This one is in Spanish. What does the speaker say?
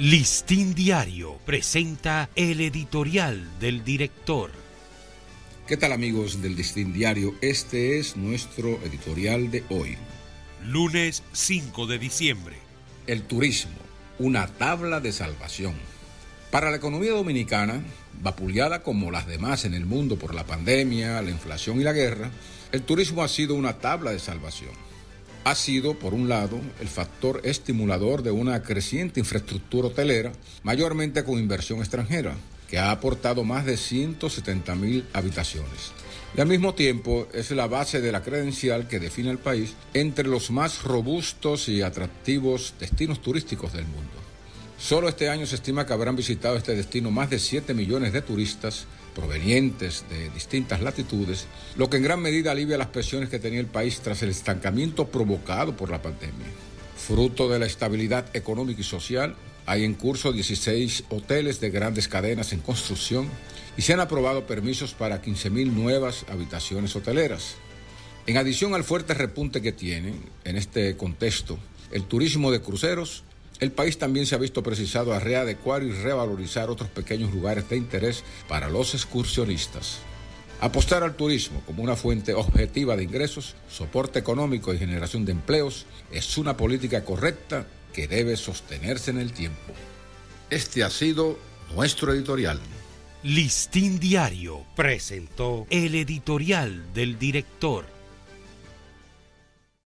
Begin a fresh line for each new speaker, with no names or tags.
Listín Diario presenta el editorial del director.
¿Qué tal amigos del Listín Diario? Este es nuestro editorial de hoy.
Lunes 5 de diciembre.
El turismo, una tabla de salvación. Para la economía dominicana, vapuleada como las demás en el mundo por la pandemia, la inflación y la guerra, el turismo ha sido una tabla de salvación ha sido, por un lado, el factor estimulador de una creciente infraestructura hotelera, mayormente con inversión extranjera, que ha aportado más de 170 mil habitaciones. Y al mismo tiempo es la base de la credencial que define al país entre los más robustos y atractivos destinos turísticos del mundo. Solo este año se estima que habrán visitado este destino más de 7 millones de turistas provenientes de distintas latitudes, lo que en gran medida alivia las presiones que tenía el país tras el estancamiento provocado por la pandemia. Fruto de la estabilidad económica y social, hay en curso 16 hoteles de grandes cadenas en construcción y se han aprobado permisos para 15.000 nuevas habitaciones hoteleras. En adición al fuerte repunte que tiene en este contexto el turismo de cruceros, el país también se ha visto precisado a readecuar y revalorizar otros pequeños lugares de interés para los excursionistas. Apostar al turismo como una fuente objetiva de ingresos, soporte económico y generación de empleos es una política correcta que debe sostenerse en el tiempo. Este ha sido nuestro editorial.
Listín Diario presentó el editorial del director.